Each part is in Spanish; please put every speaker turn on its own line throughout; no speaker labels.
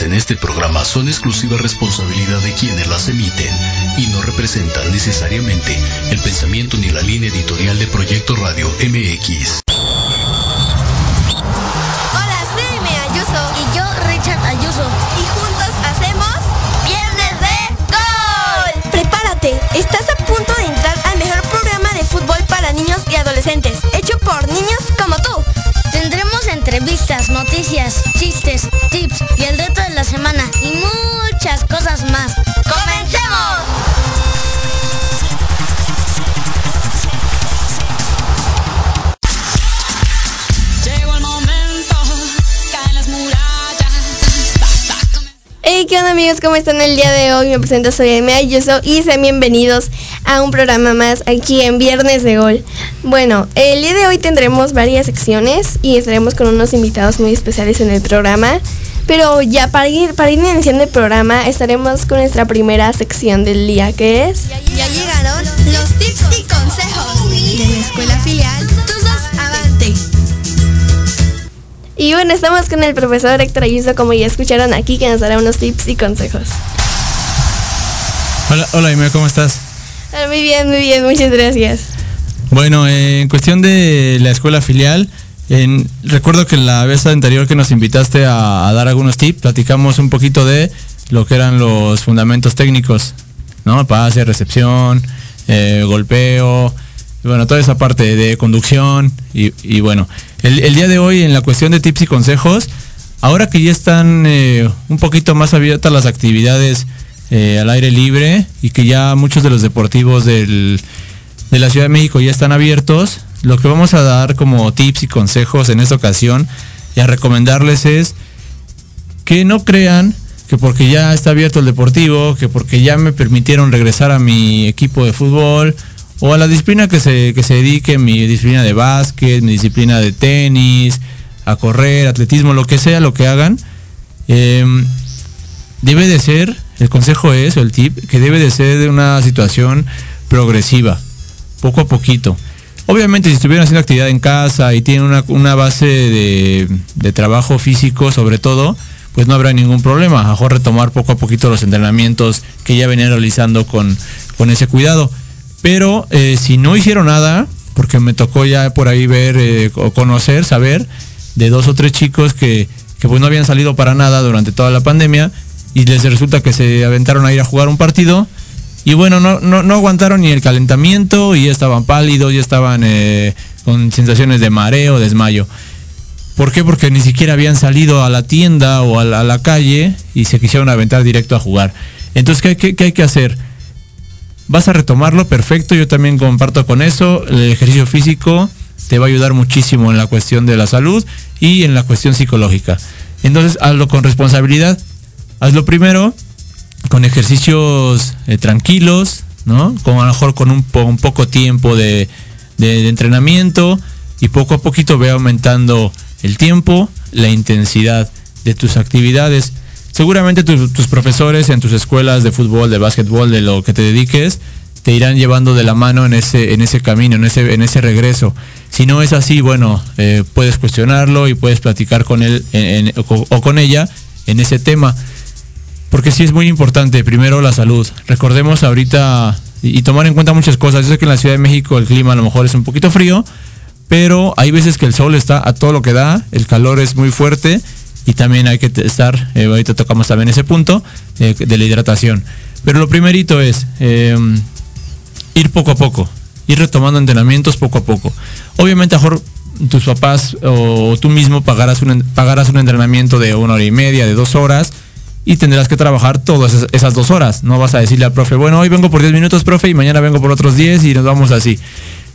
en este programa son exclusiva responsabilidad de quienes las emiten y no representan necesariamente el pensamiento ni la línea editorial de Proyecto Radio MX.
Hola, soy Amy Ayuso y yo Richard Ayuso y juntos hacemos Viernes de Gol. Prepárate, estás a punto de entrar al mejor programa de fútbol para niños y adolescentes, hecho por niños como entrevistas, noticias, chistes, tips y el reto de la semana y muchas cosas más. ¡Comencemos!
Llegó el momento, caen las murallas.
Hey, ¿qué onda amigos? ¿Cómo están el día de hoy? Me presento, soy Amy Ayuso y sean bienvenidos a un programa más aquí en Viernes de Gol. Bueno, el día de hoy tendremos varias secciones y estaremos con unos invitados muy especiales en el programa. Pero ya para ir, para ir iniciando el programa estaremos con nuestra primera sección del día que es...
Ya llegaron los tips y consejos de la escuela filial Tuzos Avante.
Y bueno, estamos con el profesor Héctor Ayuso como ya escucharon aquí que nos dará unos tips y consejos.
Hola, hola Ime, ¿cómo estás?
Ah, Muy bien, muy bien, muchas gracias.
Bueno, en cuestión de la escuela filial, en- recuerdo que la vez anterior que nos invitaste a, dar algunos tips, platicamos un poquito de lo que eran los fundamentos técnicos, ¿no? Pase, recepción, eh, golpeo, bueno, toda esa parte de conducción y, bueno, el, el día de hoy en la cuestión de tips y consejos, ahora que ya están eh, un poquito más abiertas las actividades eh, al aire libre y que ya muchos de los deportivos del, de la Ciudad de México ya están abiertos, lo que vamos a dar como tips y consejos en esta ocasión y a recomendarles es que no crean que porque ya está abierto el deportivo, que porque ya me permitieron regresar a mi equipo de fútbol o a la disciplina que se, que se dedique, mi disciplina de básquet, mi disciplina de tenis, a correr, atletismo, lo que sea, lo que hagan, em, debe de ser, el consejo es, o el tip, que debe de ser de una situación progresiva, poco a poquito. Obviamente si estuvieran haciendo actividad en casa y tienen una, una base de, de trabajo físico sobre todo, pues no habrá ningún problema. Mejor retomar poco a poquito los entrenamientos que ya venían realizando con, con ese cuidado. Pero eh, si no hicieron nada, porque me tocó ya por ahí ver eh, o conocer, saber de dos o tres chicos que, que pues no habían salido para nada durante toda la pandemia y les resulta que se aventaron a ir a jugar un partido y bueno, no, no, no aguantaron ni el calentamiento y estaban pálidos, ya estaban eh, con sensaciones de mareo, desmayo. ¿Por qué? Porque ni siquiera habían salido a la tienda o a la, a la calle y se quisieron aventar directo a jugar. Entonces, ¿qué, qué- qué hay que hacer? Vas a retomarlo, perfecto, yo también comparto con eso. El ejercicio físico te va a ayudar muchísimo en la cuestión de la salud y en la cuestión psicológica. Entonces, hazlo con responsabilidad. Hazlo primero con ejercicios eh, tranquilos, ¿no? Con a lo mejor con un, po- un poco tiempo de, entrenamiento y poco a poquito ve aumentando el tiempo, la intensidad de tus actividades. Seguramente tu- tus profesores en tus escuelas de fútbol, de básquetbol, de lo que te dediques, te irán llevando de la mano en ese, en ese camino, en ese, en ese regreso. Si no es así, bueno, eh, puedes cuestionarlo y puedes platicar con él o con ella en ese tema. Porque sí es muy importante, primero la salud. Recordemos ahorita y, tomar en cuenta muchas cosas. Yo sé que en la Ciudad de México el clima a lo mejor es un poquito frío, pero hay veces que el sol está a todo lo que da, el calor es muy fuerte y también hay que estar, eh, ahorita tocamos también ese punto eh, de la hidratación. Pero lo primerito es eh, ir poco a poco, ir retomando entrenamientos poco a poco. Obviamente mejor tus papás o tú mismo pagarás un entrenamiento de una hora y media, de dos horas, y tendrás que trabajar todas esas, dos horas. No vas a decirle al profe, bueno, hoy vengo por 10 minutos, profe, y mañana vengo por otros 10 y nos vamos así.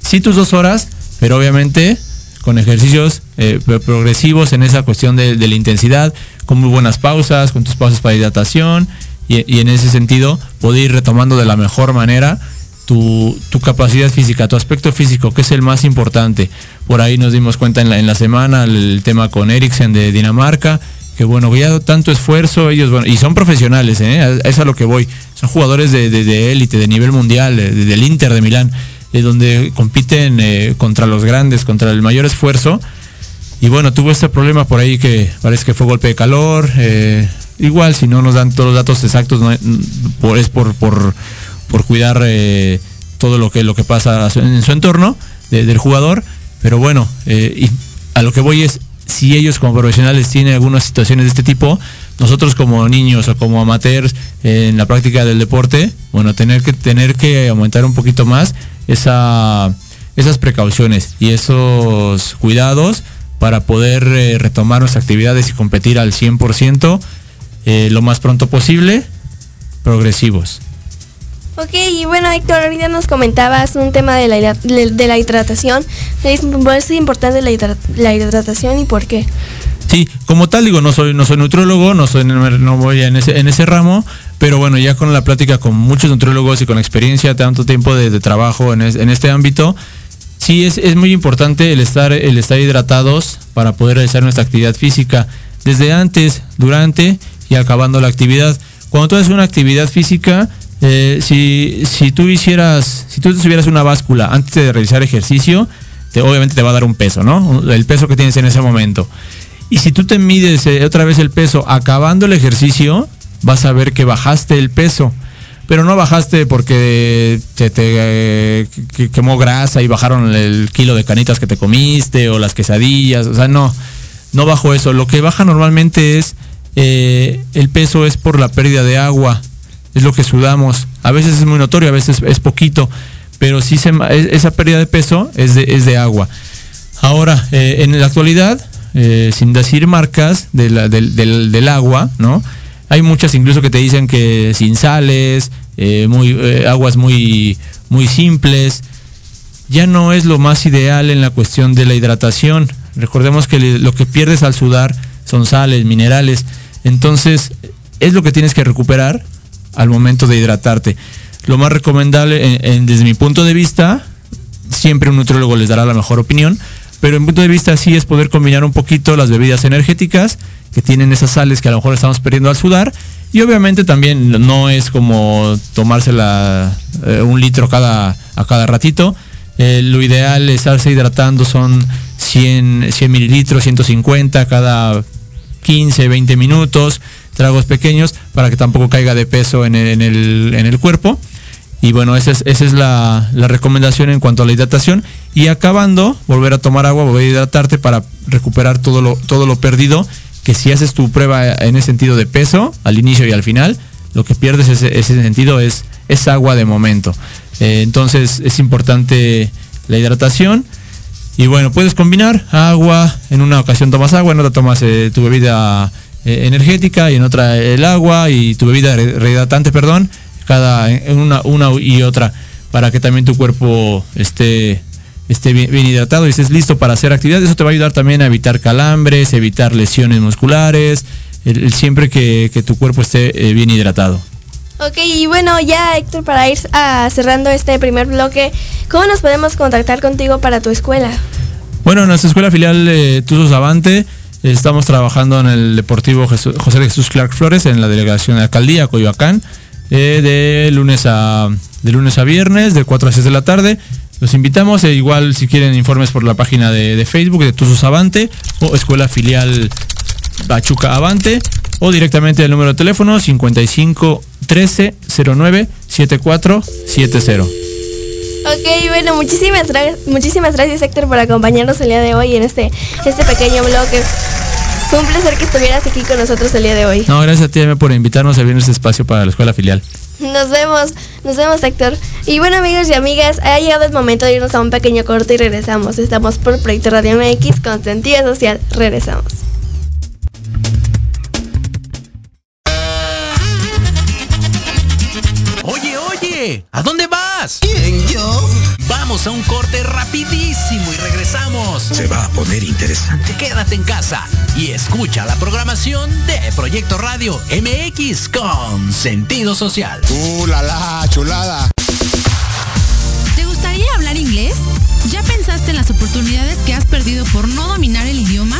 Sí tus dos horas, pero obviamente con ejercicios eh, pro- progresivos en esa cuestión de, la intensidad, con muy buenas pausas, con tus pausas para hidratación, y, y en ese sentido poder ir retomando de la mejor manera tu, capacidad física, tu aspecto físico, que es el más importante. Por ahí nos dimos cuenta en la, semana el, tema con Eriksen de Dinamarca, que bueno, que ya tanto esfuerzo, ellos, bueno, y son profesionales, ¿eh? Es a lo que voy, son jugadores de de- de élite, de, nivel mundial, eh, de- del Inter de Milán, eh, donde compiten contra los grandes, contra el mayor esfuerzo, y bueno, tuvo este problema por ahí que parece que fue golpe de calor. igual, si no nos dan todos los datos exactos, no, mm, por- es por, por, por cuidar todo lo que, lo que pasa en su entorno de- del jugador. Pero bueno, y a lo que voy es, si ellos como profesionales tienen algunas situaciones de este tipo, nosotros como niños o como amateurs eh, en la práctica del deporte, bueno, tener que, tener que aumentar un poquito más esa, esas precauciones y esos cuidados para poder eh, retomar nuestras actividades y competir al 100% eh, lo más pronto posible, progresivos.
Ok, y bueno, Héctor, ahorita nos comentabas un tema de la, de la hidratación. Es, importante la, hidra- la hidratación y por qué.
Sí, como tal digo, no soy no soy nutriólogo, no soy no voy en ese en ese ramo, pero bueno, ya con la plática con muchos nutriólogos y con experiencia, tanto tiempo de, trabajo en, en este ámbito, sí es, es muy importante el estar el estar hidratados para poder realizar nuestra actividad física desde antes, durante y acabando la actividad. Cuando tú haces una actividad física, eh, si, si tú hicieras, si tú tuvieras una báscula antes de realizar ejercicio, te- obviamente te va a dar un peso, ¿no? El peso que tienes en ese momento. Y si tú te mides eh, otra vez el peso acabando el ejercicio, vas a ver que bajaste el peso. Pero no bajaste porque te, te, eh, que- quemó grasa y bajaron el kilo de canitas que te comiste o las quesadillas. O sea, no, no bajó eso. Lo que baja normalmente es eh, el peso es por la pérdida de agua. Es lo que sudamos. A veces es muy notorio, a veces es poquito. Pero sí se, esa pérdida de peso es de, agua. Ahora, eh, en la actualidad, eh, sin decir marcas del, agua, ¿no? Hay muchas incluso que te dicen que sin sales, eh, aguas muy, muy simples. Ya no es lo más ideal en la cuestión de la hidratación. Recordemos que lo que pierdes al sudar son sales, minerales. Entonces, es lo que tienes que recuperar al momento de hidratarte. Lo más recomendable, en- desde mi punto de vista, siempre un nutriólogo les dará la mejor opinión, pero en punto de vista sí es poder combinar un poquito las bebidas energéticas que tienen esas sales que a lo mejor estamos perdiendo al sudar y obviamente también no es como tomársela eh, un litro cada, a cada ratito. Eh, lo ideal es estarse hidratando son 100, 100 mililitros, 150 cada 15, 20 minutos, tragos pequeños para que tampoco caiga de peso en el, en el, el cuerpo. Y bueno, esa es, esa es la, la recomendación en cuanto a la hidratación. Y acabando, volver a tomar agua, volver a hidratarte para recuperar todo lo, todo lo perdido que si haces tu prueba en ese sentido de peso, al inicio y al final, lo que pierdes ese, ese sentido es, es agua de momento. Eh, entonces es importante la hidratación. Y bueno, puedes combinar agua, en una ocasión tomas agua, en otra tomas eh, tu bebida eh, energética y en otra el agua y tu bebida rehidratante, perdón, cada una, una y otra para que también tu cuerpo esté esté bien, hidratado y estés listo para hacer actividad. Eso te va a ayudar también a evitar calambres, evitar lesiones musculares, el, siempre que, que, tu cuerpo esté eh, bien hidratado.
Ok, y bueno, ya Héctor, para ir a, cerrando este primer bloque, ¿cómo nos podemos contactar contigo para tu escuela?
Bueno, en nuestra escuela filial de Tuzos Avante estamos trabajando en el Deportivo José Jesús Clark Flores, en la delegación de Alcaldía, Coyoacán, eh, de, lunes a, de lunes a viernes, de 4 a 6 de la tarde. Los invitamos, e igual si quieren informes por la página de, Facebook de Tuzos Avante o Escuela Filial Pachuca Avante o directamente el número de teléfono 55 13 09 7470.
Ok, bueno, muchísimas, muchísimas gracias Héctor por acompañarnos el día de hoy en este, este pequeño bloque. Fue un placer que estuvieras aquí con nosotros el día de hoy.
No, gracias a ti por invitarnos a venir este espacio para la escuela filial.
Nos vemos, nos vemos Héctor. Y bueno amigos y amigas, ha llegado el momento de irnos a un pequeño corte y regresamos. Estamos por Proyecto Radio MX con sentido social. Regresamos.
¿A dónde vas? Vamos a un corte rapidísimo y regresamos.
Se va a poner interesante.
Quédate en casa y escucha la programación de Proyecto Radio MX con sentido social.
¡Uh, la, la chulada!
¿Te gustaría hablar inglés? ¿Ya pensaste en las oportunidades que has perdido por no dominar el idioma?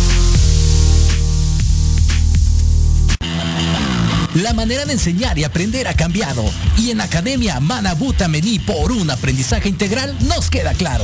La manera de enseñar y aprender ha cambiado y en Academia Manabuta Mení por un aprendizaje integral nos queda claro.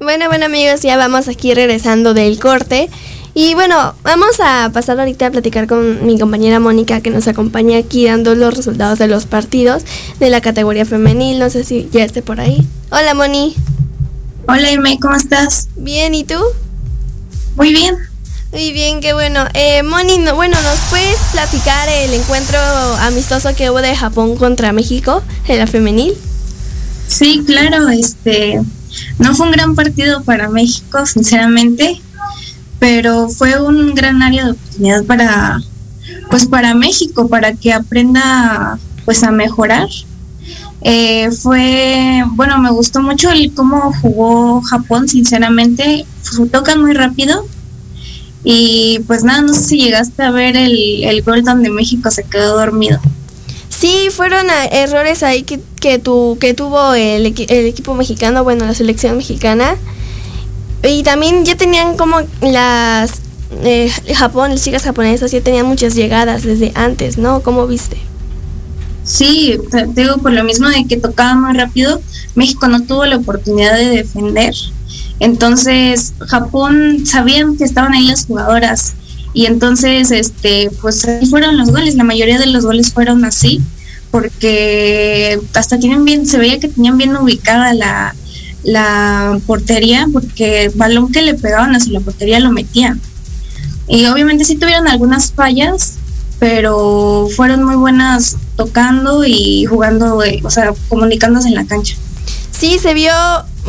Bueno, bueno amigos, ya vamos aquí regresando del corte. Y bueno, vamos a pasar ahorita a platicar con mi compañera Mónica que nos acompaña aquí dando los resultados de los partidos de la categoría femenil. No sé si ya esté por ahí. Hola Moni.
Hola Irme, ¿cómo estás?
Bien, ¿y tú?
Muy bien.
Muy bien, qué bueno. Eh, Moni, no- bueno, ¿nos puedes platicar el encuentro amistoso que hubo de Japón contra México en la femenil?
Sí, claro, este no fue un gran partido para México, sinceramente, pero fue un gran área de oportunidad para pues para México, para que aprenda pues a mejorar. Eh, fue, bueno, me gustó mucho el cómo jugó Japón, sinceramente, tocan muy rápido. Y pues nada, no sé si llegaste a ver el, el gol donde México se quedó dormido.
Sí, fueron errores ahí que, que, tu, que tuvo el, el equipo mexicano, bueno, la selección mexicana. Y también ya tenían como las... eh, Japón, las chicas japonesas ya tenían muchas llegadas desde antes, ¿no? ¿Cómo viste?
Sí, digo por lo mismo de que tocaba muy rápido, México no tuvo la oportunidad de defender. Entonces, Japón sabían que estaban ahí las jugadoras y entonces este pues ahí fueron los goles, la mayoría de los goles fueron así porque hasta tienen bien se veía que tenían bien ubicada la la portería porque el balón que le pegaban hacia la portería lo metían. Y obviamente sí tuvieron algunas fallas, pero fueron muy buenas tocando y jugando, eh, o sea, comunicándose en la cancha.
Sí, se vio,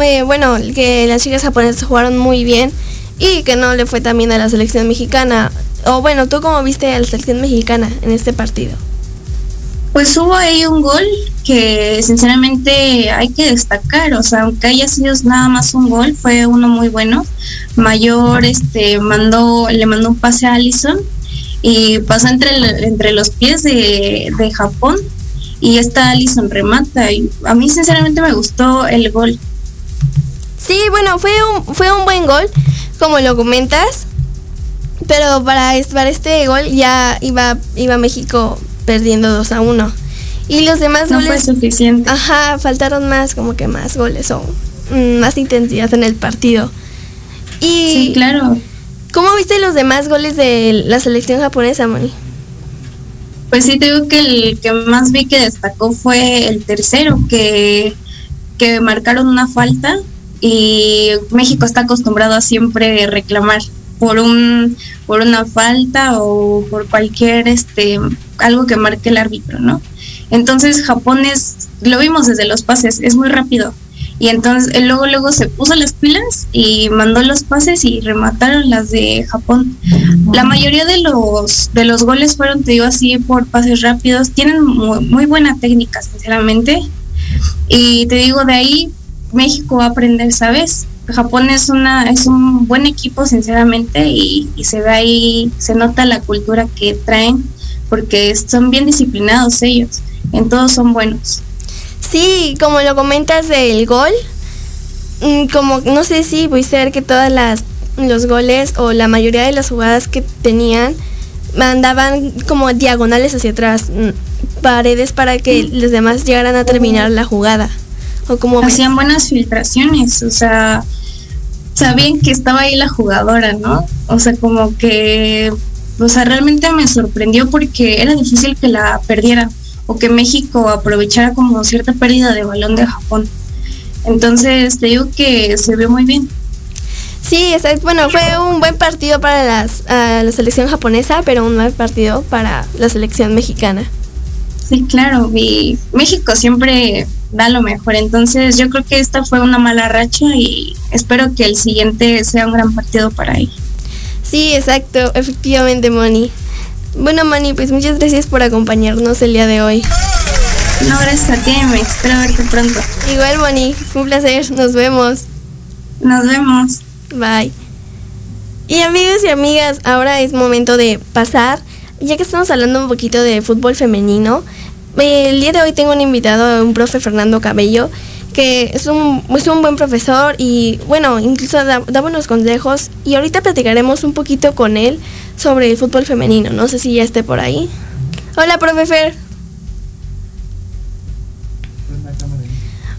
eh, bueno, que las chicas japonesas jugaron muy bien y que no le fue también a la selección mexicana. O bueno, ¿tú cómo viste a la selección mexicana en este partido?
Pues hubo ahí un gol que sinceramente hay que destacar, o sea, aunque haya sido nada más un gol, fue uno muy bueno. Mayor este mandó le mandó un pase a Allison y pasó entre entre los pies de, de Japón y esta Allison remata y a mí sinceramente me gustó el gol.
Sí, bueno, fue un, fue un buen gol, como lo comentas. Pero para, para este gol ya iba, iba México perdiendo 2 a 1. Y los demás
No fue suficiente.
Ajá, faltaron más, como que más goles o mm, más intensidad en el partido. Y
Sí, claro.
¿Cómo viste los demás goles de la selección japonesa, Moni?
Pues sí, te digo que el que más vi que destacó fue el tercero, que, que marcaron una falta y México está acostumbrado a siempre reclamar por un por una falta o por cualquier este algo que marque el árbitro, ¿no? Entonces Japón es, lo vimos desde los pases, es muy rápido. Y entonces luego luego se puso las pilas y mandó los pases y remataron las de Japón. La mayoría de los de los goles fueron, te digo así, por pases rápidos. Tienen muy, muy buena técnica, sinceramente. Y te digo, de ahí México va a aprender, ¿sabes? Japón es una es un buen equipo, sinceramente, y, y se ve ahí, se nota la cultura que traen, porque son bien disciplinados ellos. En todos son buenos.
Sí, como lo comentas del gol, mm, como no sé si pudiste ver que todas las los goles o la mayoría de las jugadas que tenían mandaban como diagonales hacia atrás, mm, paredes para que los demás llegaran a terminar la jugada. O como
hacían buenas filtraciones, o sea, sabían que estaba ahí la jugadora, ¿no? O sea, como que, o sea, realmente me sorprendió porque era difícil que la perdiera o que México aprovechara como cierta pérdida de balón de Japón. Entonces, te digo que se vio muy bien.
Sí, bueno, fue un buen partido para las, la selección japonesa, pero un mal partido para la selección mexicana.
Sí, claro, y México siempre da lo mejor, entonces yo creo que esta fue una mala racha y espero que el siguiente sea un gran partido para ellos.
Sí, exacto, efectivamente, Moni. Bueno, Moni, pues muchas gracias por acompañarnos el día de hoy.
No, gracias a ti, me espero verte pronto.
Igual, Moni, fue un placer, nos vemos.
Nos vemos.
Bye. Y amigos y amigas, ahora es momento de pasar, ya que estamos hablando un poquito de fútbol femenino. eh, El día de hoy tengo un invitado, un profe Fernando Cabello, que es un, es un buen profesor y bueno, incluso da, buenos consejos. Y ahorita platicaremos un poquito con él sobre el fútbol femenino. No sé si ya esté por ahí. Hola, profe Fer.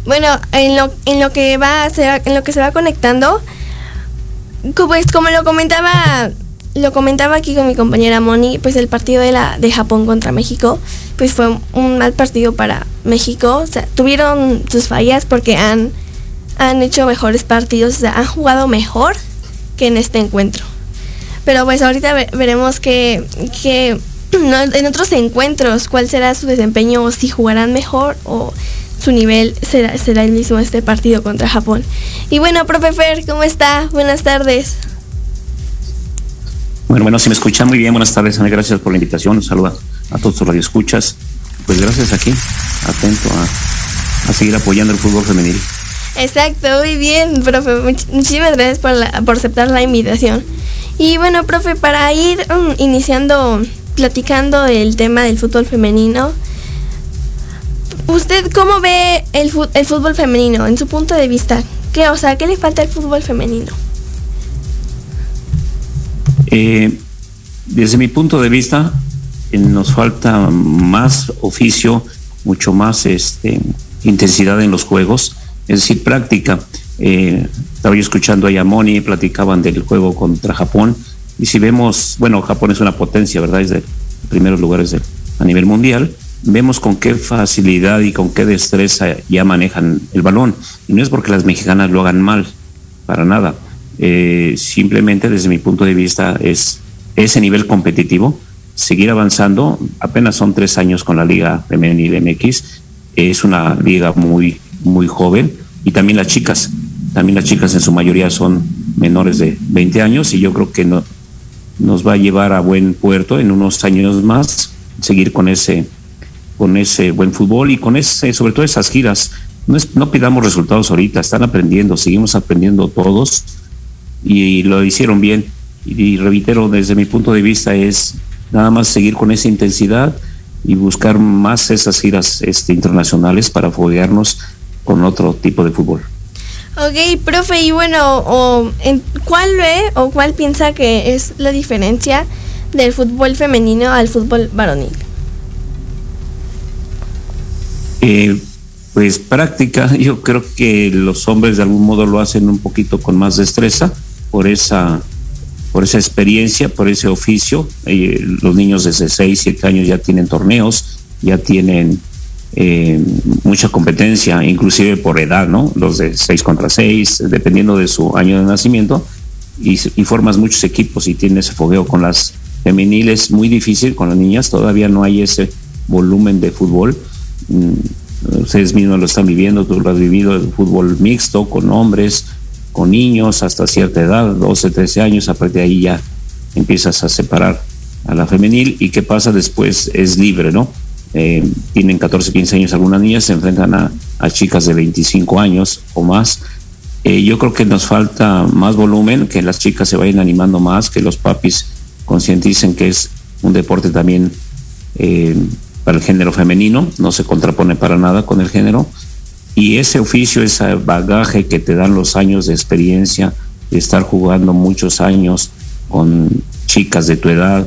Bueno, en lo, en lo que va a ser, en lo que se va conectando, co- pues como lo comentaba, lo comentaba aquí con mi compañera Moni, pues el partido de la de Japón contra México, pues fue un mal partido para México. O sea, tuvieron sus fallas porque han, han hecho mejores partidos, o sea, han jugado mejor que en este encuentro. Pero pues ahorita veremos que, que en otros encuentros cuál será su desempeño o si jugarán mejor o su nivel será, será el mismo este partido contra Japón. Y bueno, profe Fer, ¿cómo está? Buenas tardes.
Bueno, bueno, si me escuchan muy bien, buenas tardes, gracias por la invitación, un saludo a, todos los radioescuchas. Pues gracias aquí, atento a, seguir apoyando el fútbol femenil.
Exacto, muy bien, profe. muchísimas gracias por, por aceptar la invitación. Y bueno, profe, para ir um, iniciando, platicando el tema del fútbol femenino, ¿usted cómo ve el, el fútbol femenino en su punto de vista? ¿Qué, o sea, ¿qué le falta al fútbol femenino?
Eh, desde mi punto de vista, eh, nos falta más oficio, mucho más este, intensidad en los juegos, es decir, práctica. Eh, estaba yo escuchando a Yamoni, platicaban del juego contra Japón, y si vemos, bueno, Japón es una potencia, ¿verdad? Es de primeros lugares a nivel mundial, vemos con qué facilidad y con qué destreza ya manejan el balón. Y no es porque las mexicanas lo hagan mal, para nada. Eh, simplemente desde mi punto de vista es ese nivel competitivo, seguir avanzando. Apenas son tres años con la Liga Femenil MX. Es una liga muy, muy joven. Y también las chicas. También las chicas en su mayoría son menores de 20 años y yo creo que no, nos va a llevar a buen puerto en unos años más, seguir con ese con ese buen fútbol y con ese, sobre todo esas giras. No, no pidamos resultados ahorita, están aprendiendo, seguimos aprendiendo todos y, lo hicieron bien. Y, reitero, desde mi punto de vista es nada más seguir con esa intensidad y buscar más esas giras este, internacionales para foguearnos con otro tipo de fútbol.
Ok, profe, y bueno, o, en, ¿cuál ve o cuál piensa que es la diferencia del fútbol femenino al fútbol varonil?
Eh, pues práctica, yo creo que los hombres de algún modo lo hacen un poquito con más destreza por esa, por esa experiencia, por ese oficio. Eh, los niños desde 6, 7 años ya tienen torneos, ya tienen eh, mucha competencia, inclusive por edad, ¿no? Los de 6 contra 6, dependiendo de su año de nacimiento, y, y formas muchos equipos y tienes ese fogueo con las femeniles, muy difícil con las niñas, todavía no hay ese volumen de fútbol Mm, ustedes mismos lo están viviendo, tú lo has vivido, el fútbol mixto con hombres, con niños hasta cierta edad, 12, 13 años, a partir de ahí ya empiezas a separar a la femenil y qué pasa después es libre, ¿no? Eh, tienen 14, 15 años algunas niñas, se enfrentan a, chicas de 25 años o más. Eh, yo creo que nos falta más volumen, que las chicas se vayan animando más, que los papis concienticen que es un deporte también eh, para el género femenino, no se contrapone para nada con el género. Y ese oficio, ese bagaje que te dan los años de experiencia, de estar jugando muchos años con chicas de tu edad,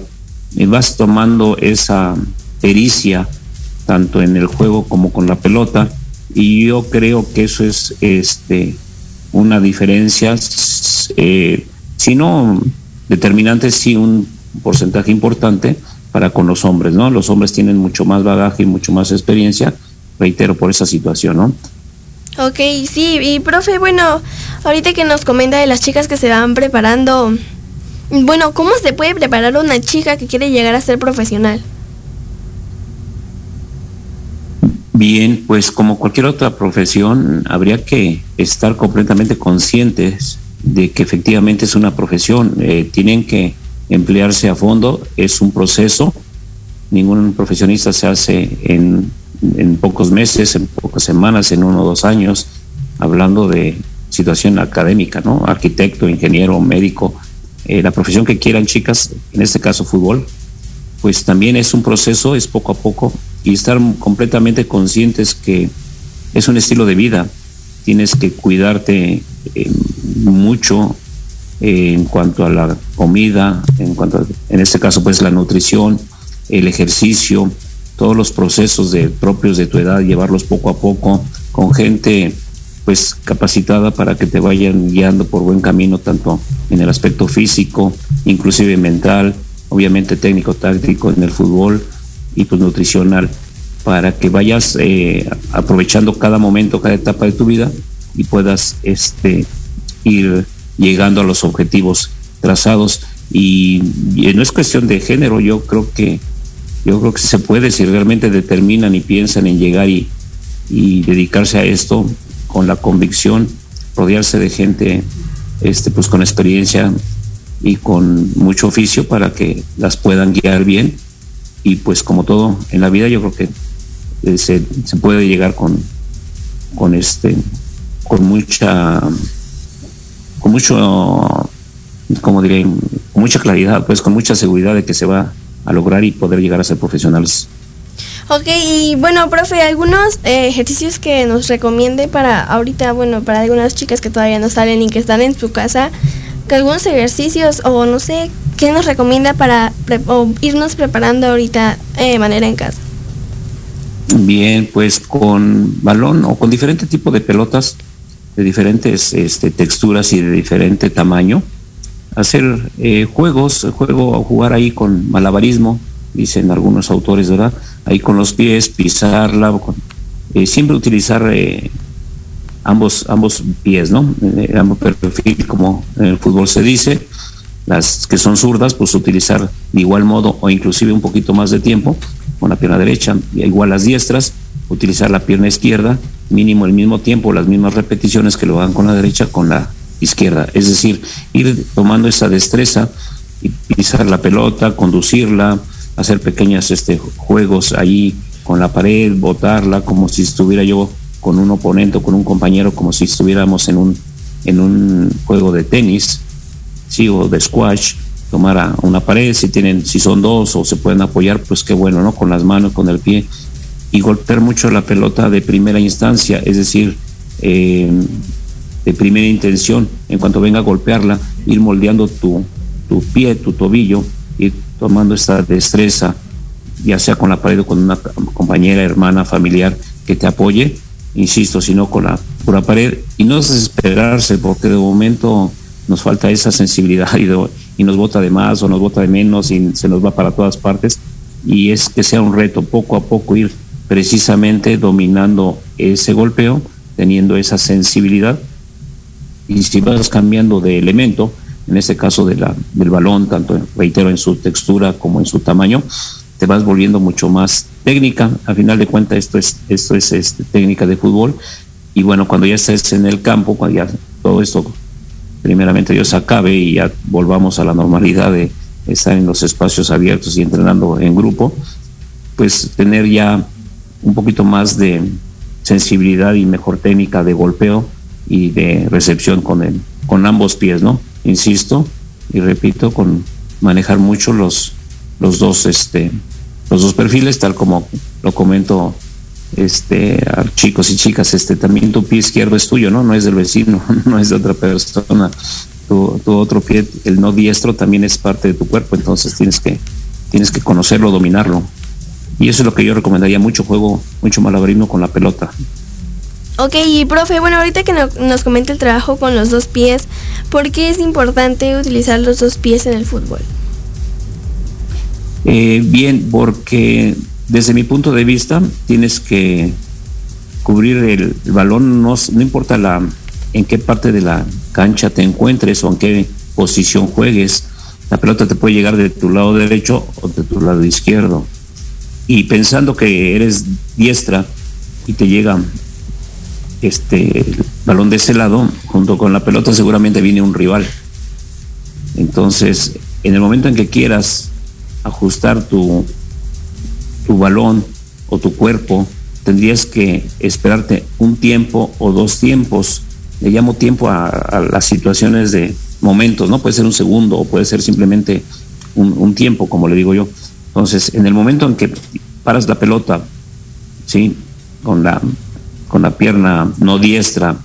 y vas tomando esa pericia tanto en el juego como con la pelota y yo creo que eso es este una diferencia eh, si no determinante sí un porcentaje importante para con los hombres, ¿no? Los hombres tienen mucho más bagaje y mucho más experiencia, reitero, por esa situación, ¿no?
Ok, sí, y profe, bueno, ahorita que nos comenta de las chicas que se van preparando, bueno, ¿cómo se puede preparar una chica que quiere llegar a ser profesional?
Bien, pues como cualquier otra profesión, habría que estar completamente conscientes de que efectivamente es una profesión. Eh, tienen que emplearse a fondo, es un proceso, ningún profesionista se hace en, pocos meses, en pocas semanas, en uno o dos años, hablando de situación académica, ¿no? Arquitecto, ingeniero, médico, eh, la profesión que quieran chicas, en este caso fútbol, pues también es un proceso, es poco a poco, y estar completamente conscientes que es un estilo de vida, tienes que cuidarte eh, mucho en cuanto a la comida, en cuanto en este caso pues la nutrición, el ejercicio, todos los procesos de, propios de tu edad, llevarlos poco a poco con gente pues capacitada para que te vayan guiando por buen camino tanto en el aspecto físico, inclusive mental, obviamente técnico, táctico en el fútbol y pues nutricional para que vayas eh, aprovechando cada momento, cada etapa de tu vida y puedas este ir llegando a los objetivos trazados. Y, y no es cuestión de género, yo creo que yo creo que se puede si realmente determinan y piensan en llegar y, dedicarse a esto con la convicción, rodearse de gente este pues con experiencia y con mucho oficio para que las puedan guiar bien. Y pues como todo en la vida yo creo que eh, se, se puede llegar con con este con mucha con mucho como diré con mucha claridad pues con mucha seguridad de que se va a lograr y poder llegar a ser profesionales
Ok, y bueno, profe, algunos eh, ejercicios que nos recomiende para ahorita, bueno, para algunas chicas que todavía no salen y que están en su casa, que algunos ejercicios o no sé, ¿qué nos recomienda para pre o irnos preparando ahorita eh, de manera en casa?
Bien, pues con balón o con diferente tipo de pelotas de diferentes este, texturas y de diferente tamaño, hacer eh, juegos, juego o jugar ahí con malabarismo, dicen algunos autores, ¿verdad? Ahí con los pies, pisarla, con, eh, siempre utilizar eh, ambos, ambos pies, ¿no? Eh, ambos perfil, como en el fútbol se dice. Las que son zurdas, pues utilizar de igual modo o inclusive un poquito más de tiempo con la pierna derecha, igual las diestras, utilizar la pierna izquierda, mínimo el mismo tiempo, las mismas repeticiones que lo hagan con la derecha, con la izquierda. Es decir, ir tomando esa destreza y pisar la pelota, conducirla, hacer pequeños este, juegos ahí con la pared, botarla como si estuviera yo con un oponente o con un compañero, como si estuviéramos en un, en un juego de tenis, sí, o de squash, tomar una pared, si tienen, si son dos o se pueden apoyar, pues qué bueno, ¿no? Con las manos, con el pie, y golpear mucho la pelota de primera instancia, es decir, eh, de primera intención, en cuanto venga a golpearla, ir moldeando tu, tu pie, tu tobillo, ir tomando esta destreza, ya sea con la pared o con una compañera, hermana, familiar que te apoye, insisto, sino con la pura pared, y no desesperarse, porque de momento nos falta esa sensibilidad y, de, y nos bota de más o nos bota de menos y se nos va para todas partes, y es que sea un reto poco a poco ir precisamente dominando ese golpeo, teniendo esa sensibilidad, y si vas cambiando de elemento, en este caso del balón, tanto, reitero, en su textura como en su tamaño, te vas volviendo mucho más técnica. A final de cuentas, esto es, esto es este, técnica de fútbol. Y bueno, cuando ya estés en el campo, cuando ya todo esto, primeramente Dios acabe y ya volvamos a la normalidad de estar en los espacios abiertos y entrenando en grupo, pues tener ya un poquito más de sensibilidad y mejor técnica de golpeo y de recepción con, el, con ambos pies, ¿no? insisto y repito, con manejar mucho los, los dos, este, los dos perfiles, tal como lo comento este a chicos y chicas, este también tu pie izquierdo es tuyo, ¿no? No es del vecino, no es de otra persona. Tu, tu otro pie, el no diestro, también es parte de tu cuerpo, entonces tienes que, tienes que conocerlo, dominarlo. Y eso es lo que yo recomendaría, mucho juego, mucho malabarismo con la pelota.
Ok, y profe, bueno, ahorita que no, nos comenta el trabajo con los dos pies, ¿por qué es importante utilizar los dos pies en el fútbol?
Eh, bien, porque desde mi punto de vista tienes que cubrir el, balón, no, no, importa la, en qué parte de la cancha te encuentres o en qué posición juegues, la pelota te puede llegar de tu lado derecho o de tu lado izquierdo. Y pensando que eres diestra y te llega este balón de ese lado, junto con la pelota seguramente viene un rival. Entonces, en el momento en que quieras ajustar tu, tu balón o tu cuerpo, tendrías que esperarte un tiempo o dos tiempos. Le llamo tiempo a, a las situaciones de momentos, ¿no? Puede ser un segundo o puede ser simplemente un, un, tiempo, como le digo yo. Entonces, en el momento en que paras la pelota, ¿sí? Con la con la pierna no diestra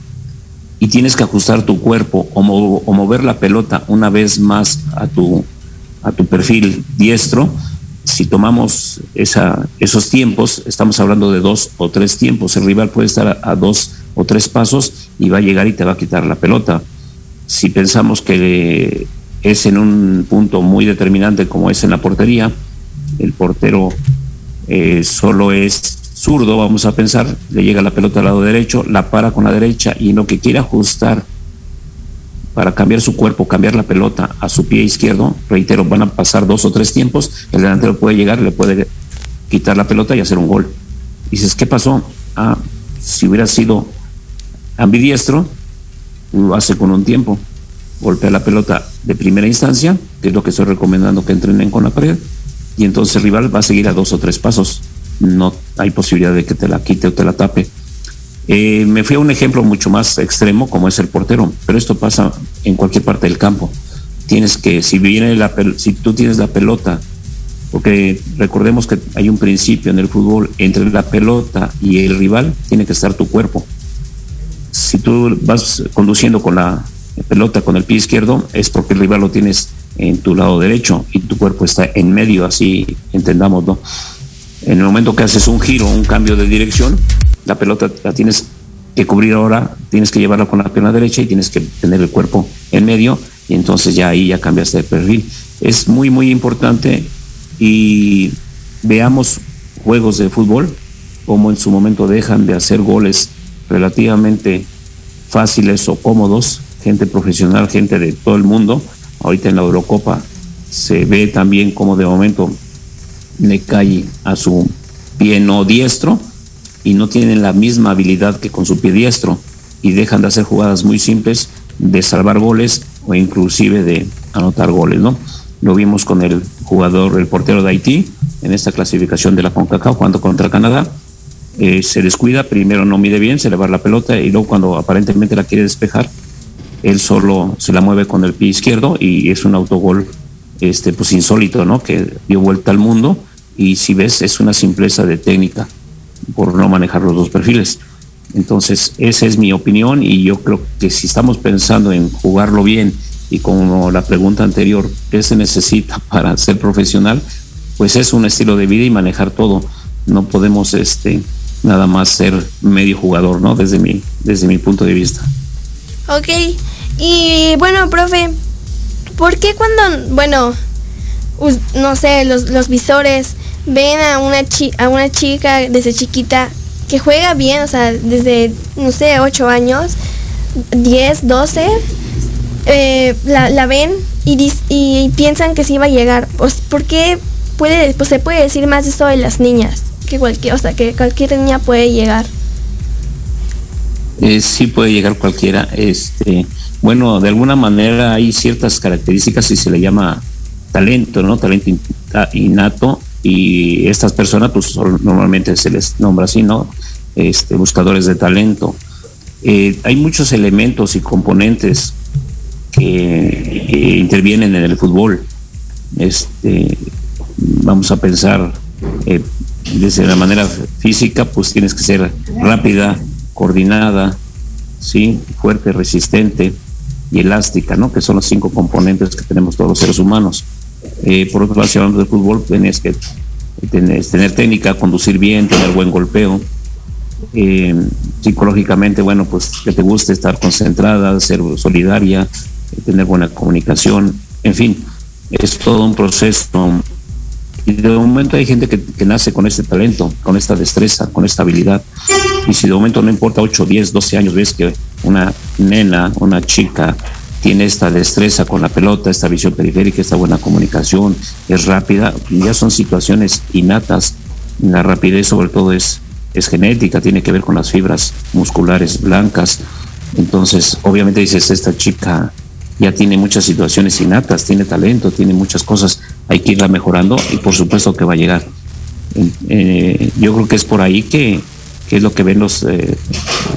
y tienes que ajustar tu cuerpo o, mo o, mover la pelota una vez más a tu, perfil diestro, si tomamos esos tiempos, estamos hablando de dos o tres tiempos, el rival puede estar a, a dos o tres pasos y va a llegar y te va a quitar la pelota. Si pensamos que es en un punto muy determinante como es en la portería, el portero eh, solo es zurdo, vamos a pensar, le llega la pelota al lado derecho, la para con la derecha y lo que quiere ajustar para cambiar su cuerpo, cambiar la pelota a su pie izquierdo, reitero, van a pasar dos o tres tiempos, el delantero puede llegar, le puede quitar la pelota y hacer un gol. Dices, ¿qué pasó? Ah, si hubiera sido ambidiestro, lo hace con un tiempo. Golpea la pelota de primera instancia, que es lo que estoy recomendando que entrenen con la pared, y entonces el rival va a seguir a dos o tres pasos. No hay posibilidad de que te la quite o te la tape. Eh, me fui a un ejemplo mucho más extremo como es el portero, pero esto pasa en cualquier parte del campo. Tienes que, si viene la si tú tienes la pelota, porque recordemos que hay un principio en el fútbol, entre la pelota y el rival tiene que estar tu cuerpo. Si tú vas conduciendo con la pelota con el pie izquierdo, es porque el rival lo tienes en tu lado derecho y tu cuerpo está en medio, así entendámoslo. En el momento que haces un giro, un cambio de dirección, la pelota la tienes que cubrir ahora, tienes que llevarla con la pierna derecha y tienes que tener el cuerpo en medio y entonces ya ahí ya cambiaste de perfil. Es muy, muy importante y veamos juegos de fútbol como en su momento dejan de hacer goles relativamente fáciles o cómodos, gente profesional, gente de todo el mundo. Ahorita en la Eurocopa se ve también como de momento le cae a su pie no diestro y no tienen la misma habilidad que con su pie diestro y dejan de hacer jugadas muy simples de salvar goles o inclusive de anotar goles, ¿no? Lo vimos con el jugador, el portero de Haití, en esta clasificación de la CONCACAF jugando contra Canadá. Eh, se descuida, primero no mide bien, se le va la pelota y luego cuando aparentemente la quiere despejar, él solo se la mueve con el pie izquierdo y es un autogol este, pues insólito, ¿no? Que dio vuelta al mundo y si ves es una simpleza de técnica por no manejar los dos perfiles. Entonces, esa es mi opinión y yo creo que si estamos pensando en jugarlo bien y como la pregunta anterior, ¿qué se necesita para ser profesional? Pues es un estilo de vida y manejar todo. No podemos este, nada más ser medio jugador, ¿no? Desde mi, desde mi punto de vista.
Ok, y bueno, profe, ¿por qué cuando, bueno, no sé, los, los visores ven a una, chi a una chica desde chiquita que juega bien, o sea, desde, no sé, 8 años, 10, 12, eh, la, la, ven y, y, piensan que sí va a llegar. Pues, ¿Por qué puede, pues, se puede decir más eso de las niñas? Que cualquier, o sea, que cualquier niña puede llegar.
Eh, sí puede llegar cualquiera. Este, bueno, de alguna manera hay ciertas características y se le llama talento, ¿no? Talento innato y estas personas pues normalmente se les nombra así, ¿no? Este, buscadores de talento. Eh, hay muchos elementos y componentes que, intervienen en el fútbol. Este, vamos a pensar eh, desde la manera física, pues tienes que ser rápida, coordinada, sí, fuerte, resistente y elástica, ¿no? Que son los cinco componentes que tenemos todos los seres humanos. Eh, por otro lado, si hablamos de fútbol, tienes que tener, tener, técnica, conducir bien, tener buen golpeo. Eh, psicológicamente, bueno, pues que te guste estar concentrada, ser solidaria, tener buena comunicación, en fin, es todo un proceso. Y de momento hay gente que, que nace con este talento, con esta destreza, con esta habilidad. Y si de momento no importa 8, 10, 12 años, ves que una nena, una chica tiene esta destreza con la pelota, esta visión periférica, esta buena comunicación, es rápida, ya son situaciones innatas. La rapidez sobre todo es, es genética, tiene que ver con las fibras musculares blancas. Entonces, obviamente dices, esta chica ya tiene muchas situaciones innatas, tiene talento, tiene muchas cosas, hay que irla mejorando y por supuesto que va a llegar. Eh, yo creo que es por ahí que, que es lo que ven los, eh,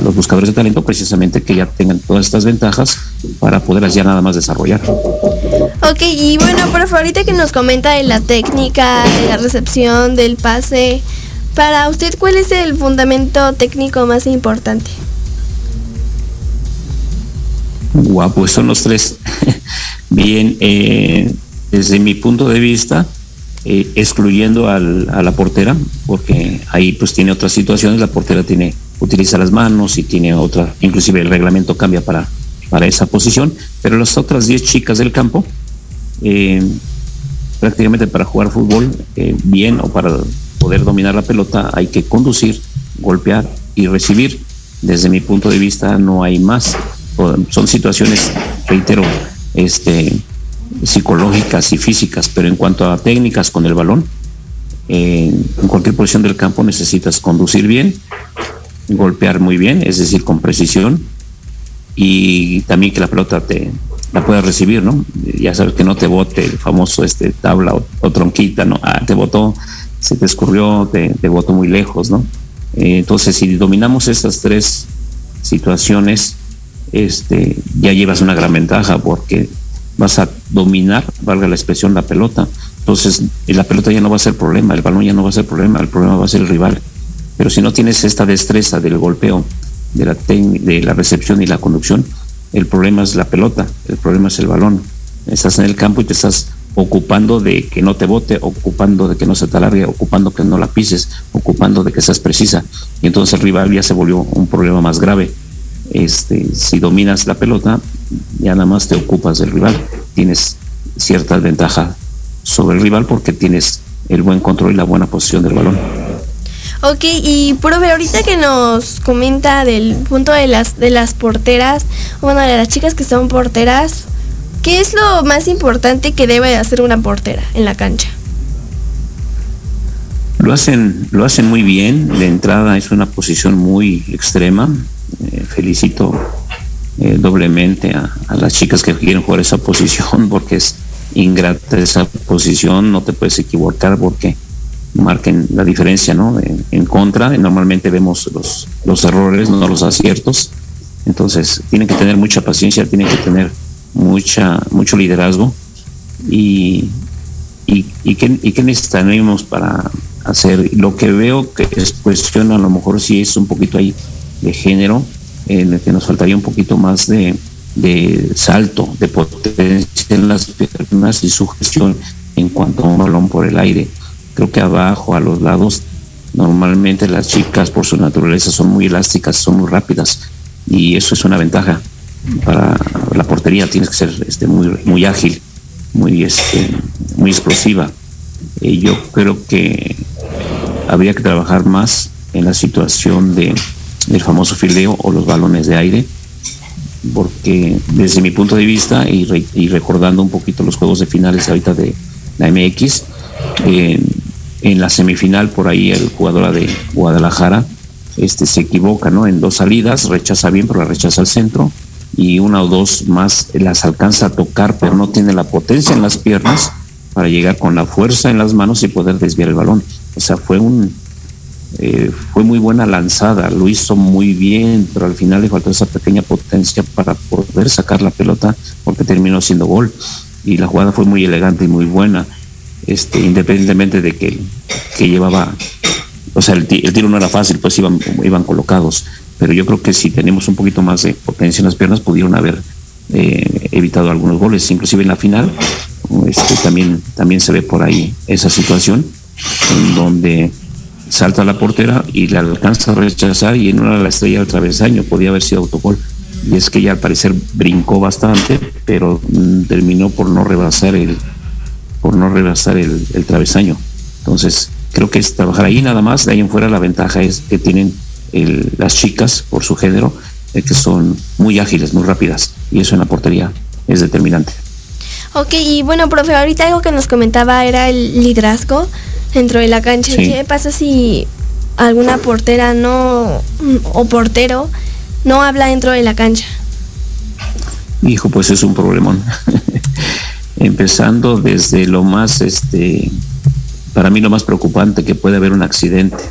los buscadores de talento, precisamente que ya tengan todas estas ventajas para poderlas ya nada más desarrollar.
Ok, y bueno, por favor, ahorita que nos comenta de la técnica, de la recepción, del pase, para usted, ¿cuál es el fundamento técnico más importante?
Guau, pues son los tres. Bien, eh, desde mi punto de vista, eh, excluyendo al, a la portera, porque ahí pues tiene otras situaciones, la portera tiene, utiliza las manos y tiene otra, inclusive el reglamento cambia para, para esa posición, pero las otras 10 chicas del campo, eh, prácticamente para jugar fútbol eh, bien o para poder dominar la pelota hay que conducir, golpear y recibir. Desde mi punto de vista no hay más. son situaciones, reitero, este, psicológicas y físicas, pero en cuanto a técnicas con el balón, en cualquier posición del campo necesitas conducir bien, golpear muy bien, es decir, con precisión, y también que la pelota te la puedas recibir, ¿no? Ya sabes que no te bote el famoso este tabla o, tronquita, ¿no? Ah, te botó, se te escurrió, te, te botó muy lejos, ¿no? Eh, entonces, si dominamos estas tres situaciones, este, ya llevas una gran ventaja porque vas a dominar, valga la expresión, la pelota. Entonces, la pelota ya no va a ser problema, el balón ya no va a ser problema, el problema va a ser el rival. Pero si no tienes esta destreza del golpeo, de la, de la recepción y la conducción, el problema es la pelota, el problema es el balón. Estás en el campo y te estás ocupando de que no te bote, ocupando de que no se te alargue, ocupando que no la pises, ocupando de que seas precisa. Y entonces el rival ya se volvió un problema más grave. Este, si dominas la pelota, ya nada más te ocupas del rival. Tienes cierta ventaja sobre el rival porque tienes el buen control y la buena posición del balón.
Ok, y profe, ahorita que nos comenta del punto de las de las porteras, bueno, de las chicas que son porteras, ¿qué es lo más importante que debe hacer una portera en la cancha?
Lo hacen, lo hacen muy bien. De entrada es una posición muy extrema. Eh, felicito eh, doblemente a, las chicas que quieren jugar esa posición porque es ingrata esa posición. No te puedes equivocar porque marquen la diferencia, ¿no? En, contra. Normalmente vemos los, los errores, no los aciertos. Entonces tienen que tener mucha paciencia, tienen que tener mucha, mucho liderazgo y, y, y, que, y que necesitamos para hacer lo que veo que es cuestión a lo mejor sí es un poquito ahí de género en el que nos faltaría un poquito más de, salto de potencia en las piernas y sugestión en cuanto a un balón por el aire. Creo que abajo a los lados normalmente las chicas por su naturaleza son muy elásticas son muy rápidas y eso es una ventaja para la portería. Tienes que ser este muy muy ágil muy este muy explosiva. Y yo creo que habría que trabajar más en la situación de del famoso fildeo o los balones de aire porque desde mi punto de vista y, re, y recordando un poquito los juegos de finales ahorita de la MX eh, en la semifinal por ahí el jugadora de Guadalajara este se equivoca no en dos salidas rechaza bien pero la rechaza al centro y una o dos más las alcanza a tocar pero no tiene la potencia en las piernas para llegar con la fuerza en las manos y poder desviar el balón. O sea fue un eh, fue muy buena lanzada, lo hizo muy bien, pero al final le faltó esa pequeña potencia para poder sacar la pelota porque terminó siendo gol. Y la jugada fue muy elegante y muy buena, este, independientemente de que, que llevaba, o sea, el, el, tiro no era fácil, pues iban, iban colocados, pero yo creo que si tenemos un poquito más de potencia en las piernas pudieron haber eh, evitado algunos goles, inclusive en la final este, también, también se ve por ahí esa situación en donde salta a la portera y la alcanza a rechazar y en una la estrella al travesaño, podía haber sido autogol. Y es que ella al parecer brincó bastante, pero mm, terminó por no rebasar el, por no rebasar el, el, travesaño. Entonces, creo que es trabajar ahí nada más, de ahí en fuera la ventaja es que tienen el, las chicas, por su género, eh, que son muy ágiles, muy rápidas, y eso en la portería es determinante.
Ok, y bueno, profe, ahorita algo que nos comentaba era el liderazgo dentro de la cancha. Sí. ¿Qué pasa si alguna portera no o portero no habla dentro de la cancha?
Hijo, pues es un problemón. Empezando desde lo más, este, para mí lo más preocupante que puede haber un accidente.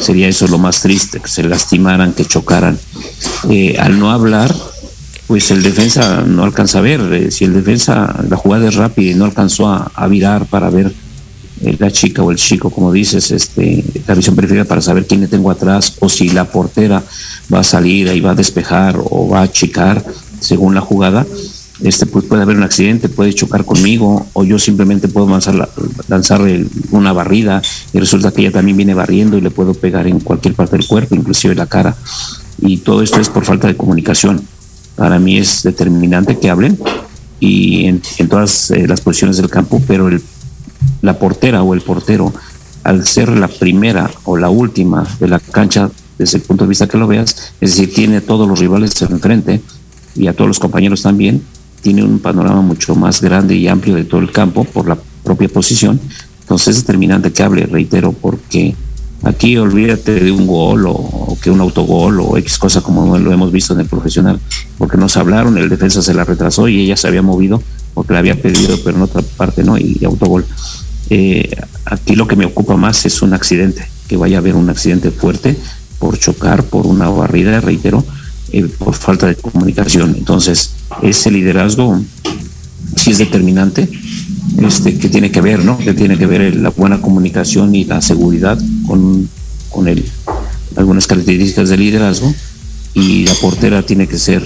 Sería eso lo más triste, que se lastimaran, que chocaran. Eh, al no hablar, pues el defensa no alcanza a ver. Eh, si el defensa, la jugada es rápida y no alcanzó a, a virar para ver la chica o el chico, como dices, este, la visión periférica para saber quién le tengo atrás o si la portera va a salir y va a despejar o va a achicar según la jugada, este, pues puede haber un accidente, puede chocar conmigo o yo simplemente puedo lanzar, la, lanzar una barrida y resulta que ella también viene barriendo y le puedo pegar en cualquier parte del cuerpo, inclusive la cara. Y todo esto es por falta de comunicación. Para mí es determinante que hablen y en, en todas eh, las posiciones del campo, pero el la portera o el portero, al ser la primera o la última de la cancha, desde el punto de vista que lo veas, es decir, tiene todos los rivales enfrente, y a todos los compañeros también, tiene un panorama mucho más grande y amplio de todo el campo por la propia posición. Entonces es determinante que hable, reitero, porque aquí olvídate de un gol o, que un autogol o X cosa como lo hemos visto en el profesional, porque nos hablaron, el defensa se la retrasó y ella se había movido porque la había pedido, pero en otra parte no, y, autogol. Eh, aquí lo que me ocupa más es un accidente, que vaya a haber un accidente fuerte por chocar, por una barrida, reitero, eh, por falta de comunicación. Entonces, ese liderazgo sí es determinante, este, que tiene que ver, ¿no? Que tiene que ver la buena comunicación y la seguridad con, con el, algunas características de liderazgo y la portera tiene que ser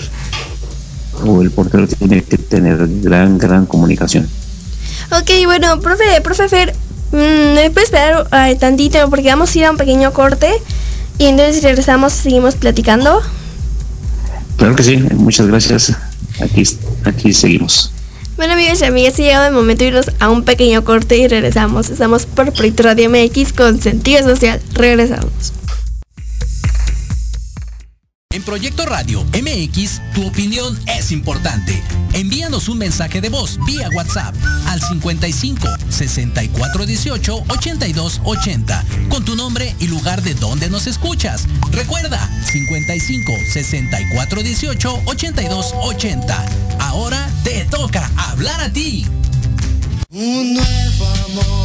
o el portero tiene que tener gran, gran comunicación.
Ok, bueno, profe, profe Fer, mm, ¿me puede esperar uh, tantito? Porque vamos a ir a un pequeño corte y entonces si regresamos seguimos platicando.
Claro que sí, muchas gracias. Aquí, aquí seguimos.
Bueno amigos y amigas, ha llegado el momento de irnos a un pequeño corte y regresamos. Estamos por Proyecto Radio MX con sentido social. Regresamos.
En Proyecto Radio MX, tu opinión es importante. Envíanos un mensaje de voz vía WhatsApp al 55 64 18 82 80 con tu nombre y lugar de donde nos escuchas. Recuerda 55 64 18 82 80. Ahora te toca hablar a ti.
Un nuevo amor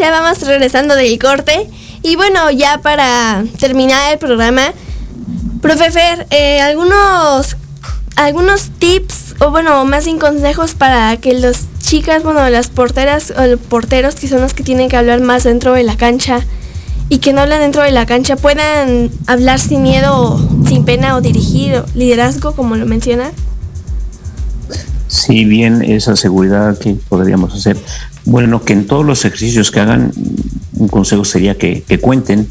ya
vamos regresando del corte. Y bueno, ya para terminar el programa, profe Fer, eh, algunos, algunos tips o bueno, más bien consejos para que las chicas, bueno, las porteras o los porteros que son los que tienen que hablar más dentro de la cancha y que no hablan dentro de la cancha puedan hablar sin miedo, sin pena o dirigir liderazgo como lo menciona.
Sí, bien, esa seguridad que podríamos hacer. Bueno, que en todos los ejercicios que hagan, un consejo sería que, cuenten,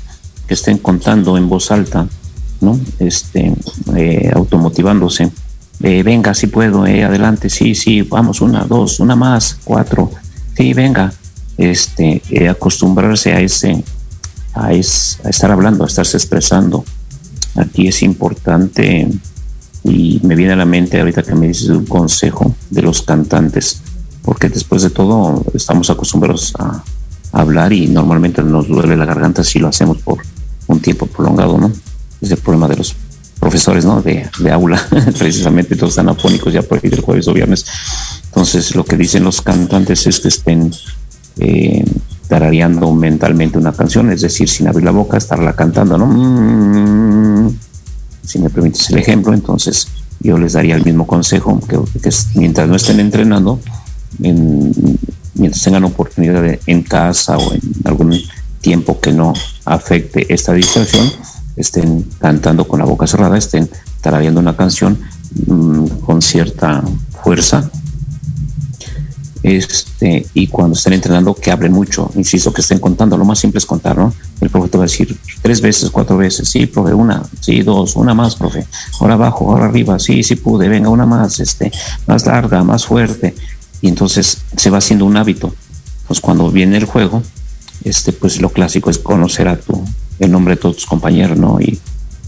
que estén contando en voz alta, ¿no? Este, eh, automotivándose. Eh, venga, sí puedo, eh, adelante, sí, sí, vamos, una, dos, una más, cuatro, sí, venga. este, eh, acostumbrarse a ese, a, es- a estar hablando, a estarse expresando. Aquí es importante y me viene a la mente ahorita que me dices un consejo de los cantantes, porque después de todo estamos acostumbrados a, hablar y normalmente nos duele la garganta si lo hacemos por un tiempo prolongado, ¿no? Es el problema de los profesores, ¿no? De, de aula, precisamente todos están afónicos ya por ahí del jueves o viernes. Entonces lo que dicen los cantantes es que estén eh, tarareando mentalmente una canción, es decir, sin abrir la boca, estarla cantando, ¿no? Mm, si me permites el ejemplo, entonces yo les daría el mismo consejo, que, que mientras no estén entrenando, en- mientras tengan oportunidad de- en casa o en algún tiempo que no afecte esta distracción, estén cantando con la boca cerrada, estén tarareando una canción mm, con cierta fuerza. Este, y cuando estén entrenando que hablen mucho, insisto, que estén contando, lo más simple es contar, ¿no? El profe te va a decir tres veces, cuatro veces, sí, profe, una, sí, dos, una más, profe, ahora abajo, ahora arriba, sí, sí pude, venga, una más, este, más larga, más fuerte, y entonces se va haciendo un hábito. Pues cuando viene el juego, este, pues lo clásico es conocer a tu, el nombre de todos tus compañeros, ¿no? Y,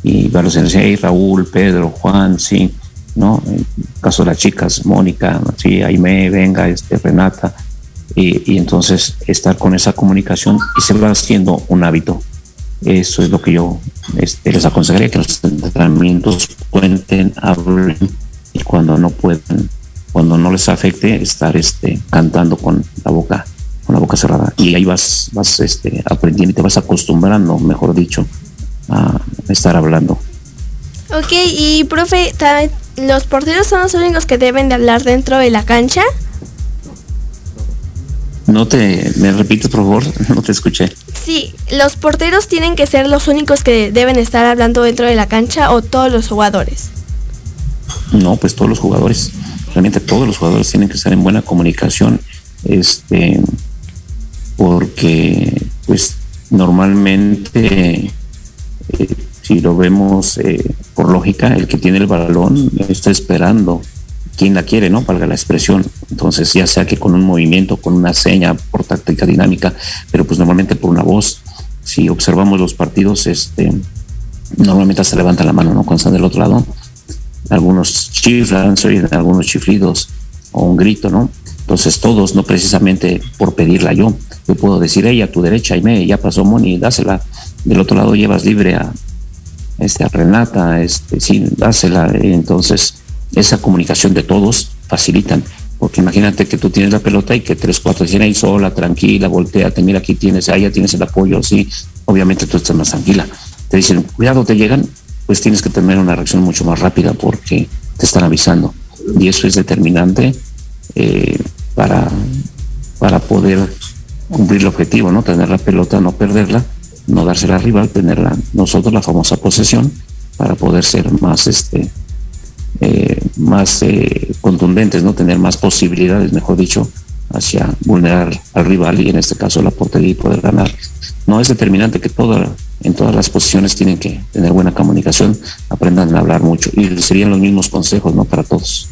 y verlos en hey, Raúl, Pedro, Juan, sí, ¿no? En caso de las chicas, Mónica, sí, Aime, venga, este, Renata, y, y entonces estar con esa comunicación y se va haciendo un hábito. Eso es lo que yo este, les aconsejaría, que los entrenamientos cuenten, hablen, y cuando no puedan, cuando no les afecte, estar este, cantando con la boca con la boca cerrada. Y ahí vas vas este aprendiendo y te vas acostumbrando mejor dicho a estar hablando.
Ok, y profe, ¿los porteros son los únicos que deben de hablar dentro de la cancha?
no te me repites por favor no te escuché.
Sí, ¿los porteros tienen que ser los únicos que deben estar hablando dentro de la cancha o todos los jugadores?
no pues todos los jugadores realmente todos los jugadores tienen que estar en buena comunicación este porque pues normalmente eh, si lo vemos eh, por lógica el que tiene el balón está esperando quién la quiere, ¿no? Valga la expresión. Entonces, ya sea que con un movimiento, con una seña, por táctica dinámica, pero pues normalmente por una voz. Si observamos los partidos, este, normalmente se levanta la mano, ¿no? Cuando están del otro lado. Algunos chiflan, se algunos chiflidos o un grito, ¿no? Entonces, todos, no precisamente por pedirla yo. Yo puedo decir, ella a tu derecha, y ya pasó Moni, dásela. Del otro lado llevas libre a, este, a Renata, este, sí, dásela. Entonces, esa comunicación de todos facilitan. Porque imagínate que tú tienes la pelota y que tres, cuatro dicen ahí sola, tranquila, volteate, mira aquí tienes, allá tienes el apoyo, sí. Obviamente tú estás más tranquila. Te dicen, cuidado, te llegan, pues tienes que tener una reacción mucho más rápida porque te están avisando. Y eso es determinante eh, para, para poder cumplir el objetivo, ¿no? Tener la pelota, no perderla, no dársela al rival, tenerla nosotros, la famosa posesión, para poder ser más este eh, más eh, contundentes, no tener más posibilidades, mejor dicho, hacia vulnerar al rival y en este caso la portería y poder ganar. No es determinante que toda, en todas las posiciones tienen que tener buena comunicación, aprendan a hablar mucho y serían los mismos consejos, ¿no? Para todos.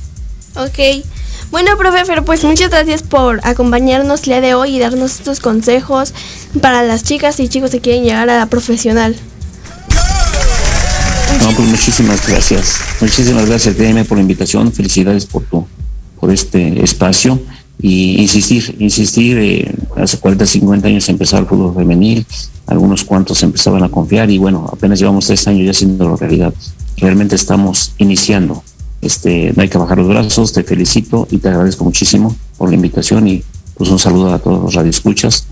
Ok. Bueno, profe, Fer, pues muchas gracias por acompañarnos el día de hoy y darnos estos consejos para las chicas y chicos que quieren llegar a la profesional.
No, pues muchísimas gracias. Muchísimas gracias, DM, por la invitación. Felicidades por tu, por este espacio. Y insistir, insistir, eh, hace 40, 50 años empezó el fútbol femenil, algunos cuantos empezaban a confiar y bueno, apenas llevamos tres años ya haciendo realidad. Realmente estamos iniciando. Este, no hay que bajar los brazos, te felicito y te agradezco muchísimo por la invitación y pues un saludo a todos los radioescuchas.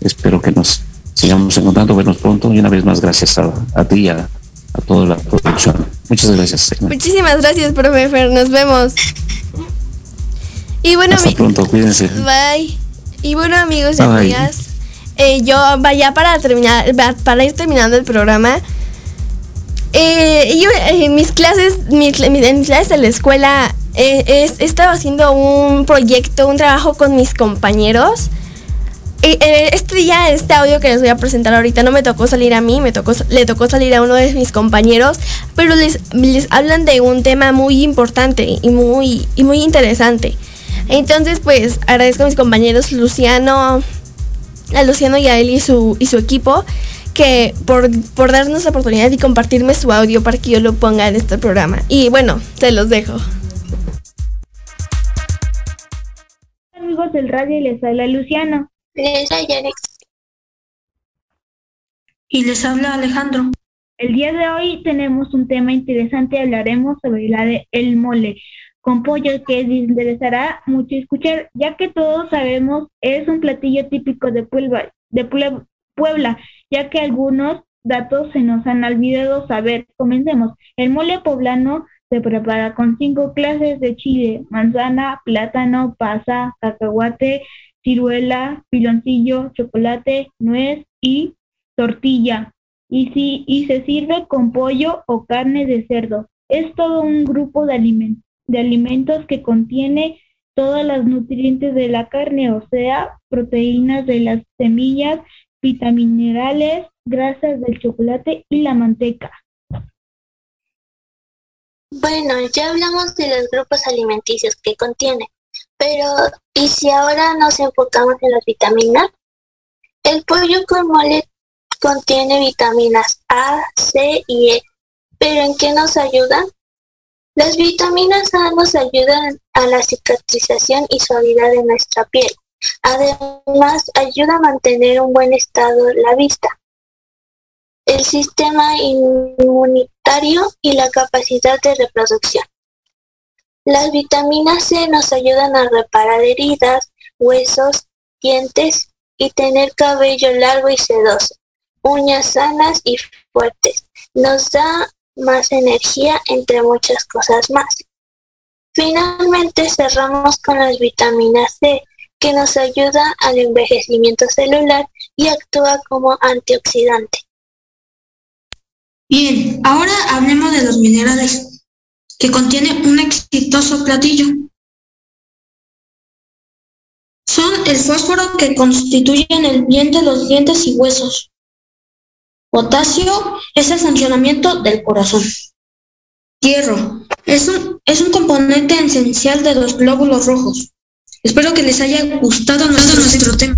Espero que nos sigamos encontrando, vernos pronto y una vez más gracias a, a ti y a, a toda la producción. Muchas gracias.
Muchísimas gracias, profe Fer. Nos vemos. Y bueno,
Hasta
mi-
pronto, cuídense.
bye. Y bueno, amigos y
Bye.
amigas, eh, yo vaya para terminar, para ir terminando el programa. Eh, yo en mis clases, mi cl- mi- en mis clases de la escuela, eh, es- he estado haciendo un proyecto, un trabajo con mis compañeros. Eh, eh, este día, este audio que les voy a presentar ahorita no me tocó salir a mí, me tocó, le tocó salir a uno de mis compañeros, pero les, les hablan de un tema muy importante y muy, y muy interesante. Entonces, pues agradezco a mis compañeros Luciano, a Luciano y a él y su, y su equipo que por, por darnos la oportunidad y compartirme su audio para que yo lo ponga en este programa. Y bueno, te los dejo.
amigos del radio y les habla Luciano.
Les habla Alex.
Y les habla Alejandro. El día de hoy tenemos un tema interesante, hablaremos sobre la de el mole con pollo que les interesará mucho escuchar, ya que todos sabemos es un platillo típico de Puebla, de Puebla, ya que algunos datos se nos han olvidado saber. Comencemos. El mole poblano se prepara con cinco clases de chile, manzana, plátano, pasa, cacahuate, ciruela, piloncillo, chocolate, nuez y tortilla. Y, si, y se sirve con pollo o carne de cerdo. Es todo un grupo de, aliment de alimentos que contiene todas las nutrientes de la carne, o sea, proteínas de las semillas, vitaminerales, grasas del chocolate y la manteca.
Bueno, ya hablamos de los grupos alimenticios que contiene, pero ¿y si ahora nos enfocamos en las vitaminas? El pollo con mole contiene vitaminas A, C y E, pero ¿en qué nos ayudan? Las vitaminas A nos ayudan a la cicatrización y suavidad de nuestra piel. Además, ayuda a mantener un buen estado la vista, el sistema inmunitario y la capacidad de reproducción. Las vitaminas C nos ayudan a reparar heridas, huesos, dientes y tener cabello largo y sedoso, uñas sanas y fuertes. Nos da más energía, entre muchas cosas más. Finalmente cerramos con las vitaminas C, que nos ayuda al envejecimiento celular y actúa como antioxidante.
Bien, ahora hablemos de los minerales que contiene un exitoso platillo. Son el fósforo que constituyen el bien de los dientes y huesos. Potasio es el funcionamiento del corazón. Hierro es un, es un componente esencial de los glóbulos rojos. Espero que les haya gustado nuestro, nuestro tema.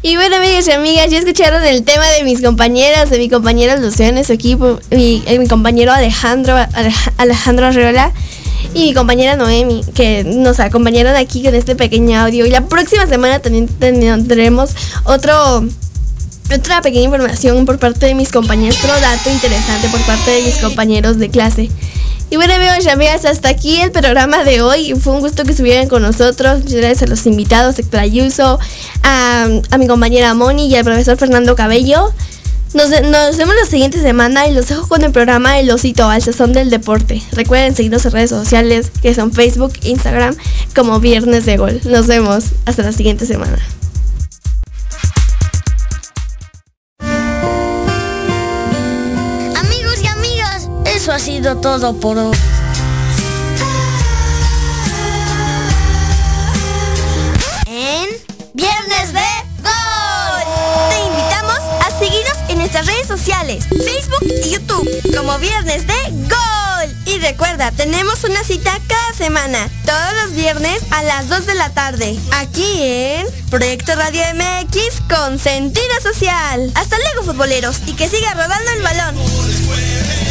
Y bueno, amigos y amigas, ya escucharon el tema de mis compañeras, de mi compañera su equipo, mi, eh, mi compañero Alejandro, Alej- Alejandro Arreola y mi compañera Noemi, que nos acompañaron aquí con este pequeño audio. Y la próxima semana también tendremos otro otra pequeña información por parte de mis compañeros, otro dato interesante por parte de mis compañeros de clase. Y bueno amigos y amigas, hasta aquí el programa de hoy. Fue un gusto que estuvieran con nosotros. Muchas gracias a los invitados, Héctor Ayuso, a, mi compañera Moni y al profesor Fernando Cabello. Nos, nos vemos la siguiente semana y los dejo con el programa El Osito al Sazón del Deporte. Recuerden seguirnos en redes sociales que son Facebook, Instagram como Viernes de Gol. Nos vemos hasta la siguiente semana.
Todo por hoy. En Viernes de Gol. Te invitamos a seguirnos en nuestras redes sociales, Facebook y YouTube, como Viernes de Gol. Y recuerda, tenemos una cita cada semana, todos los viernes a las 2 de la tarde, aquí en Proyecto Radio MX con sentido social. Hasta luego, futboleros, y que siga rodando el balón.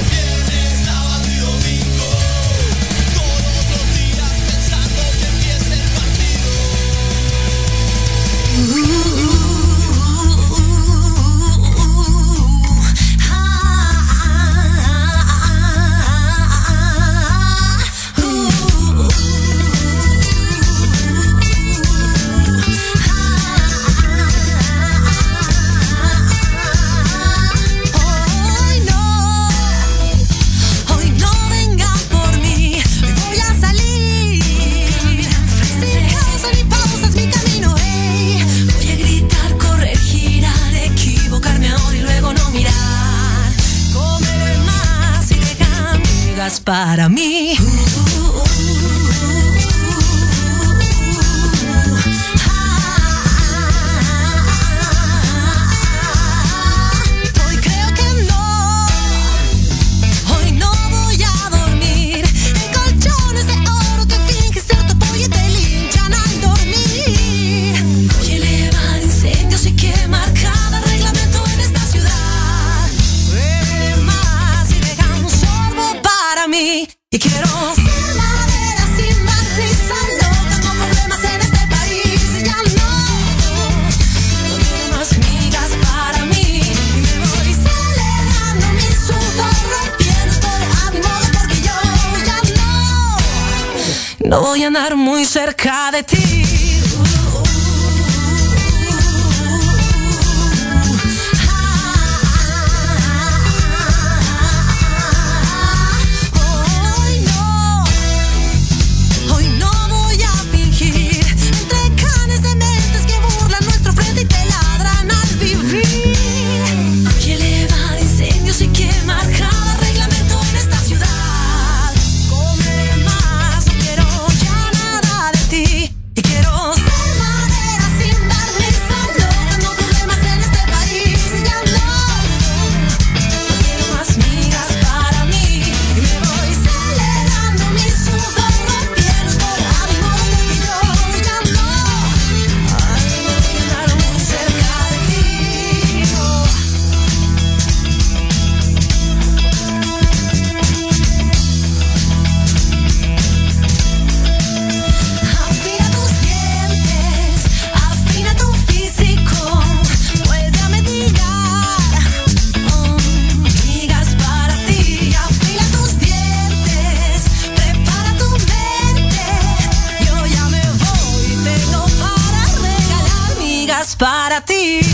De
ti. Para ti.